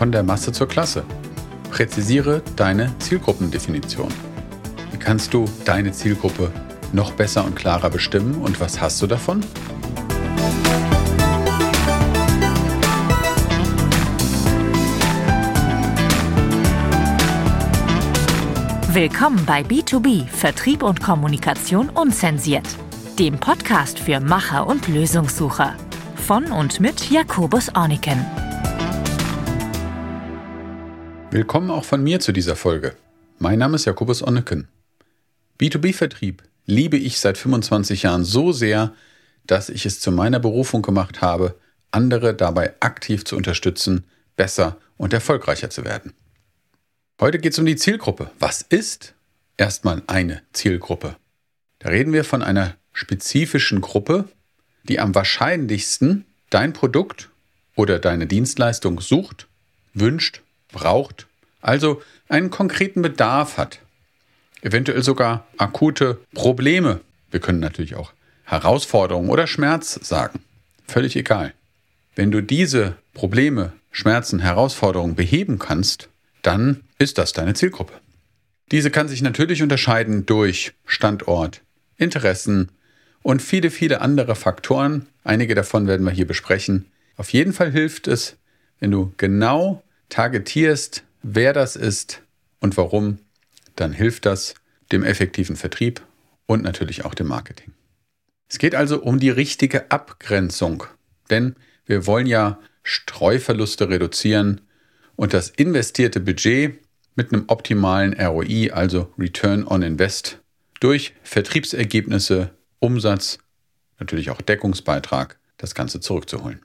Von der Masse zur Klasse. Präzisiere deine Zielgruppendefinition. Wie kannst du deine Zielgruppe noch besser und klarer bestimmen und was hast du davon? Willkommen bei B2B Vertrieb und Kommunikation unzensiert, dem Podcast für Macher und Lösungssucher. Von und mit Jakobus Orniken. Willkommen auch von mir zu dieser Folge. Mein Name ist Jakobus Onneken. B2B-Vertrieb liebe ich seit 25 Jahren so sehr, dass ich es zu meiner Berufung gemacht habe, andere dabei aktiv zu unterstützen, besser und erfolgreicher zu werden. Heute geht es um die Zielgruppe. Was ist erstmal eine Zielgruppe? Da reden wir von einer spezifischen Gruppe, die am wahrscheinlichsten dein Produkt oder deine Dienstleistung sucht, wünscht braucht, also einen konkreten Bedarf hat, eventuell sogar akute Probleme. Wir können natürlich auch Herausforderungen oder Schmerz sagen. Völlig egal. Wenn du diese Probleme, Schmerzen, Herausforderungen beheben kannst, dann ist das deine Zielgruppe. Diese kann sich natürlich unterscheiden durch Standort, Interessen und viele, viele andere Faktoren. Einige davon werden wir hier besprechen. Auf jeden Fall hilft es, wenn du genau targetierst, wer das ist und warum, dann hilft das dem effektiven Vertrieb und natürlich auch dem Marketing. Es geht also um die richtige Abgrenzung, denn wir wollen ja Streuverluste reduzieren und das investierte Budget mit einem optimalen ROI, also Return on Invest, durch Vertriebsergebnisse, Umsatz, natürlich auch Deckungsbeitrag, das Ganze zurückzuholen.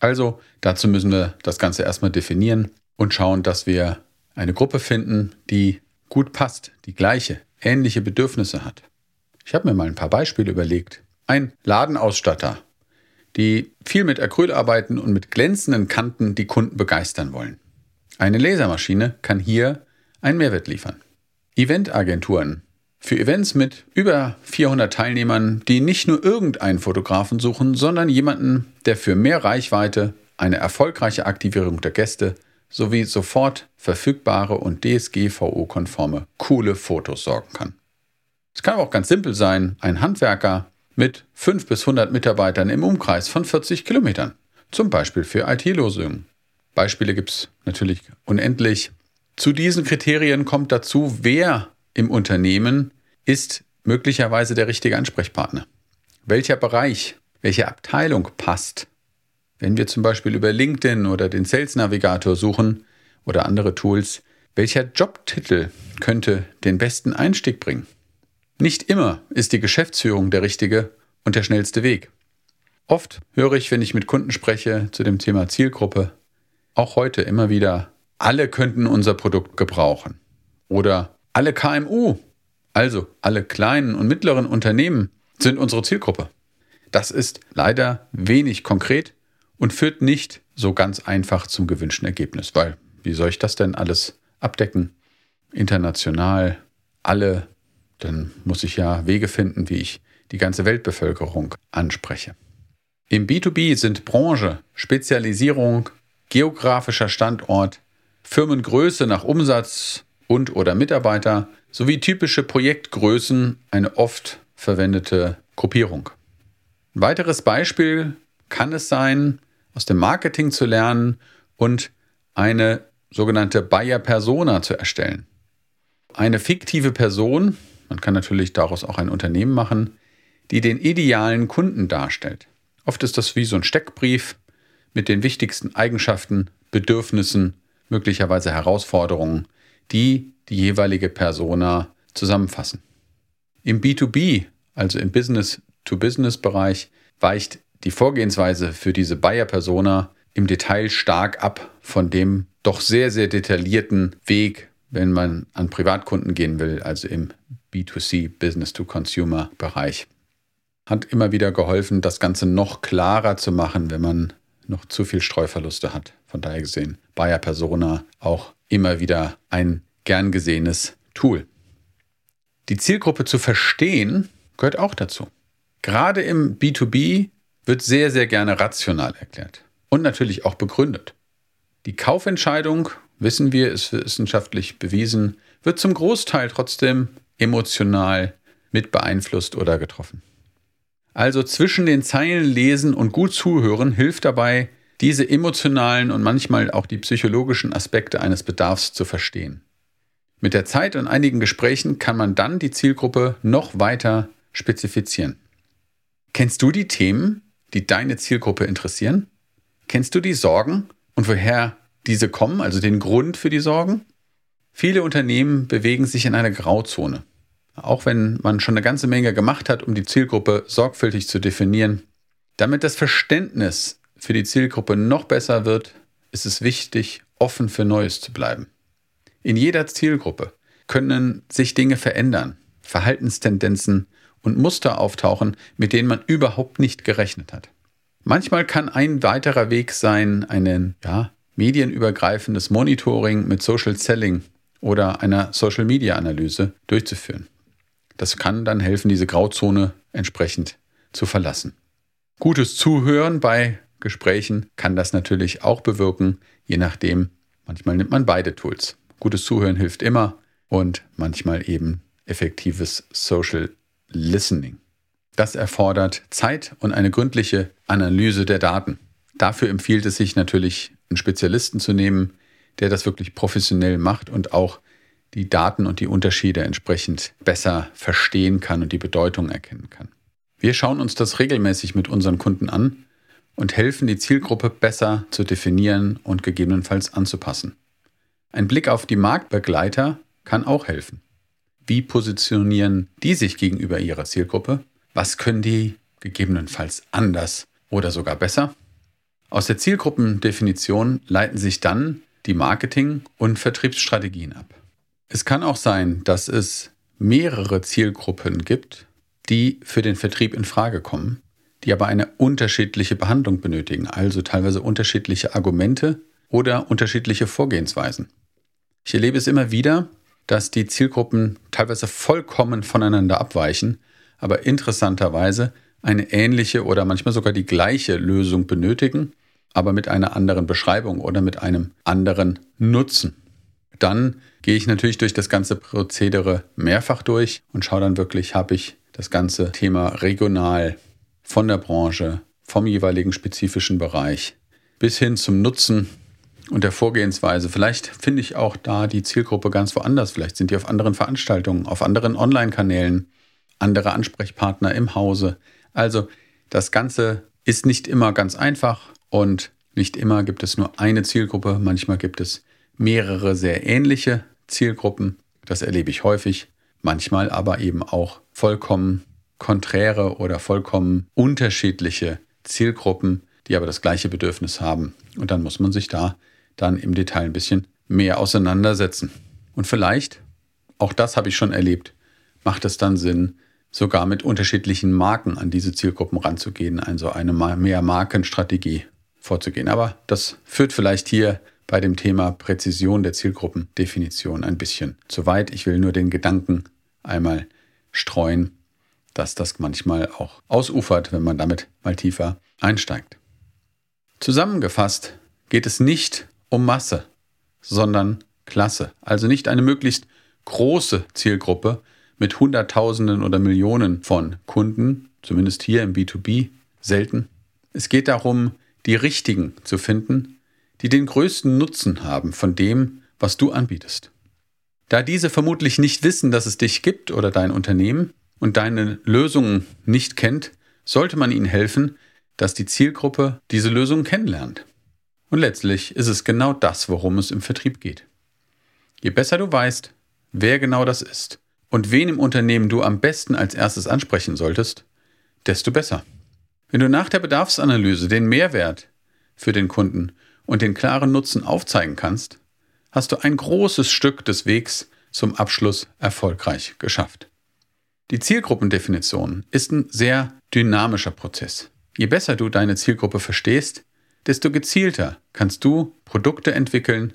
Also dazu müssen wir das Ganze erstmal definieren und schauen, dass wir eine Gruppe finden, die gut passt, die gleiche, ähnliche Bedürfnisse hat. Ich habe mir mal ein paar Beispiele überlegt. Ein Ladenausstatter, die viel mit Acryl arbeiten und mit glänzenden Kanten die Kunden begeistern wollen. Eine Lasermaschine kann hier einen Mehrwert liefern. Eventagenturen, für Events mit über 400 Teilnehmern, die nicht nur irgendeinen Fotografen suchen, sondern jemanden, der für mehr Reichweite, eine erfolgreiche Aktivierung der Gäste sowie sofort verfügbare und DSGVO-konforme coole Fotos sorgen kann. Es kann auch ganz simpel sein, ein Handwerker mit 5 bis 100 Mitarbeitern im Umkreis von 40 Kilometern, zum Beispiel für IT-Lösungen. Beispiele gibt es natürlich unendlich. Zu diesen Kriterien kommt dazu, wer im Unternehmen ist möglicherweise der richtige Ansprechpartner. Welcher Bereich, welche Abteilung passt? Wenn wir zum Beispiel über LinkedIn oder den Sales Navigator suchen oder andere Tools, welcher Jobtitel könnte den besten Einstieg bringen? Nicht immer ist die Geschäftsführung der richtige und der schnellste Weg. Oft höre ich, wenn ich mit Kunden spreche zu dem Thema Zielgruppe, auch heute immer wieder, alle könnten unser Produkt gebrauchen. Oder alle KMU, also alle kleinen und mittleren Unternehmen, sind unsere Zielgruppe. Das ist leider wenig konkret und führt nicht so ganz einfach zum gewünschten Ergebnis, weil wie soll ich das denn alles abdecken? International, alle, dann muss ich ja Wege finden, wie ich die ganze Weltbevölkerung anspreche. Im B2B sind Branche, Spezialisierung, geografischer Standort, Firmengröße nach Umsatz und oder Mitarbeiter sowie typische Projektgrößen eine oft verwendete Gruppierung. Ein weiteres Beispiel kann es sein, aus dem Marketing zu lernen und eine sogenannte Buyer Persona zu erstellen. Eine fiktive Person, man kann natürlich daraus auch ein Unternehmen machen, die den idealen Kunden darstellt. Oft ist das wie so ein Steckbrief mit den wichtigsten Eigenschaften, Bedürfnissen, möglicherweise Herausforderungen, die die jeweilige Persona zusammenfassen. Im B2B, also im Business-to-Business-Bereich, weicht die Vorgehensweise für diese Buyer-Persona im Detail stark ab von dem doch sehr, sehr detaillierten Weg, wenn man an Privatkunden gehen will, also im B2C, Business-to-Consumer-Bereich. Hat immer wieder geholfen, das Ganze noch klarer zu machen, wenn man noch zu viel Streuverluste hat. Von daher gesehen, Bayer Persona auch immer wieder ein gern gesehenes Tool. Die Zielgruppe zu verstehen gehört auch dazu. Gerade im B2B wird sehr, sehr gerne rational erklärt und natürlich auch begründet. Die Kaufentscheidung, wissen wir, ist wissenschaftlich bewiesen, wird zum Großteil trotzdem emotional mit beeinflusst oder getroffen. Also zwischen den Zeilen lesen und gut zuhören hilft dabei, diese emotionalen und manchmal auch die psychologischen Aspekte eines Bedarfs zu verstehen. Mit der Zeit und einigen Gesprächen kann man dann die Zielgruppe noch weiter spezifizieren. Kennst du die Themen, die deine Zielgruppe interessieren? Kennst du die Sorgen und woher diese kommen, also den Grund für die Sorgen? Viele Unternehmen bewegen sich in einer Grauzone. Auch wenn man schon eine ganze Menge gemacht hat, um die Zielgruppe sorgfältig zu definieren. Damit das Verständnis für die Zielgruppe noch besser wird, ist es wichtig, offen für Neues zu bleiben. In jeder Zielgruppe können sich Dinge verändern, Verhaltenstendenzen und Muster auftauchen, mit denen man überhaupt nicht gerechnet hat. Manchmal kann ein weiterer Weg sein, ein ja, medienübergreifendes Monitoring mit Social Selling oder einer Social Media Analyse durchzuführen. Das kann dann helfen, diese Grauzone entsprechend zu verlassen. Gutes Zuhören bei Gesprächen kann das natürlich auch bewirken, je nachdem. Manchmal nimmt man beide Tools. Gutes Zuhören hilft immer und manchmal eben effektives Social Listening. Das erfordert Zeit und eine gründliche Analyse der Daten. Dafür empfiehlt es sich natürlich, einen Spezialisten zu nehmen, der das wirklich professionell macht und auch die Daten und die Unterschiede entsprechend besser verstehen kann und die Bedeutung erkennen kann. Wir schauen uns das regelmäßig mit unseren Kunden an und helfen, die Zielgruppe besser zu definieren und gegebenenfalls anzupassen. Ein Blick auf die Marktbegleiter kann auch helfen. Wie positionieren die sich gegenüber ihrer Zielgruppe? Was können die gegebenenfalls anders oder sogar besser? Aus der Zielgruppendefinition leiten sich dann die Marketing- und Vertriebsstrategien ab. Es kann auch sein, dass es mehrere Zielgruppen gibt, die für den Vertrieb in Frage kommen, die aber eine unterschiedliche Behandlung benötigen, also teilweise unterschiedliche Argumente oder unterschiedliche Vorgehensweisen. Ich erlebe es immer wieder, dass die Zielgruppen teilweise vollkommen voneinander abweichen, aber interessanterweise eine ähnliche oder manchmal sogar die gleiche Lösung benötigen, aber mit einer anderen Beschreibung oder mit einem anderen Nutzen. Dann gehe ich natürlich durch das ganze Prozedere mehrfach durch und schaue dann wirklich, habe ich das ganze Thema regional von der Branche, vom jeweiligen spezifischen Bereich bis hin zum Nutzen und der Vorgehensweise. Vielleicht finde ich auch da die Zielgruppe ganz woanders. Vielleicht sind die auf anderen Veranstaltungen, auf anderen Online-Kanälen, andere Ansprechpartner im Hause. Also das Ganze ist nicht immer ganz einfach und nicht immer gibt es nur eine Zielgruppe. Manchmal gibt es mehrere sehr ähnliche Zielgruppen. Das erlebe ich häufig. Manchmal aber eben auch vollkommen konträre oder vollkommen unterschiedliche Zielgruppen, die aber das gleiche Bedürfnis haben. Und dann muss man sich da dann im Detail ein bisschen mehr auseinandersetzen. Und vielleicht, auch das habe ich schon erlebt, macht es dann Sinn, sogar mit unterschiedlichen Marken an diese Zielgruppen ranzugehen, also eine mehr Markenstrategie vorzugehen. Aber das führt vielleicht hier bei dem Thema Präzision der Zielgruppendefinition ein bisschen zu weit. Ich will nur den Gedanken einmal streuen, dass das manchmal auch ausufert, wenn man damit mal tiefer einsteigt. Zusammengefasst geht es nicht um Masse, sondern Klasse. Also nicht eine möglichst große Zielgruppe mit Hunderttausenden oder Millionen von Kunden, zumindest hier im B2B selten. Es geht darum, die richtigen zu finden, die den größten Nutzen haben von dem, was du anbietest. Da diese vermutlich nicht wissen, dass es dich gibt oder dein Unternehmen und deine Lösungen nicht kennt, sollte man ihnen helfen, dass die Zielgruppe diese Lösung kennenlernt. Und letztlich ist es genau das, worum es im Vertrieb geht. Je besser du weißt, wer genau das ist und wen im Unternehmen du am besten als erstes ansprechen solltest, desto besser. Wenn du nach der Bedarfsanalyse den Mehrwert für den Kunden und den klaren Nutzen aufzeigen kannst, hast du ein großes Stück des Wegs zum Abschluss erfolgreich geschafft. Die Zielgruppendefinition ist ein sehr dynamischer Prozess. Je besser du deine Zielgruppe verstehst, desto gezielter kannst du Produkte entwickeln,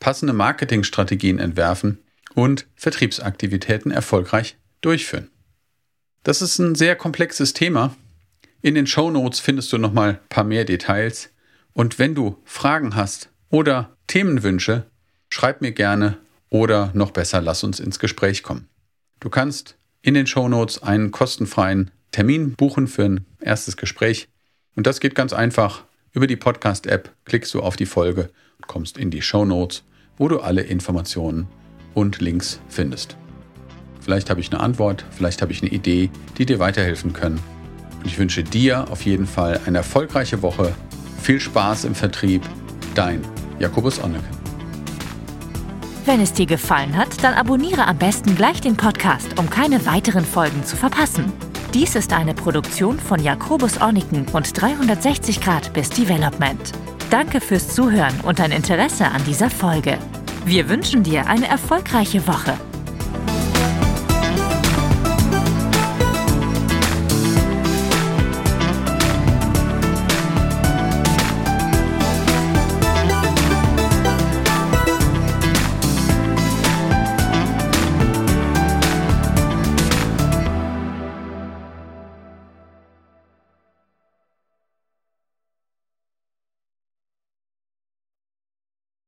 passende Marketingstrategien entwerfen und Vertriebsaktivitäten erfolgreich durchführen. Das ist ein sehr komplexes Thema. In den Show Notes findest du noch mal ein paar mehr Details. Und wenn du Fragen hast oder Themenwünsche, schreib mir gerne oder noch besser, lass uns ins Gespräch kommen. Du kannst in den Shownotes einen kostenfreien Termin buchen für ein erstes Gespräch. Und das geht ganz einfach. Über die Podcast-App klickst du auf die Folge und kommst in die Shownotes, wo du alle Informationen und Links findest. Vielleicht habe ich eine Antwort, vielleicht habe ich eine Idee, die dir weiterhelfen können. Und ich wünsche dir auf jeden Fall eine erfolgreiche Woche. Viel Spaß im Vertrieb. Dein Jakobus Onneken. Wenn es dir gefallen hat, dann abonniere am besten gleich den Podcast, um keine weiteren Folgen zu verpassen. Dies ist eine Produktion von Jakobus Orniken und 360 Grad bis Development. Danke fürs Zuhören und dein Interesse an dieser Folge. Wir wünschen dir eine erfolgreiche Woche.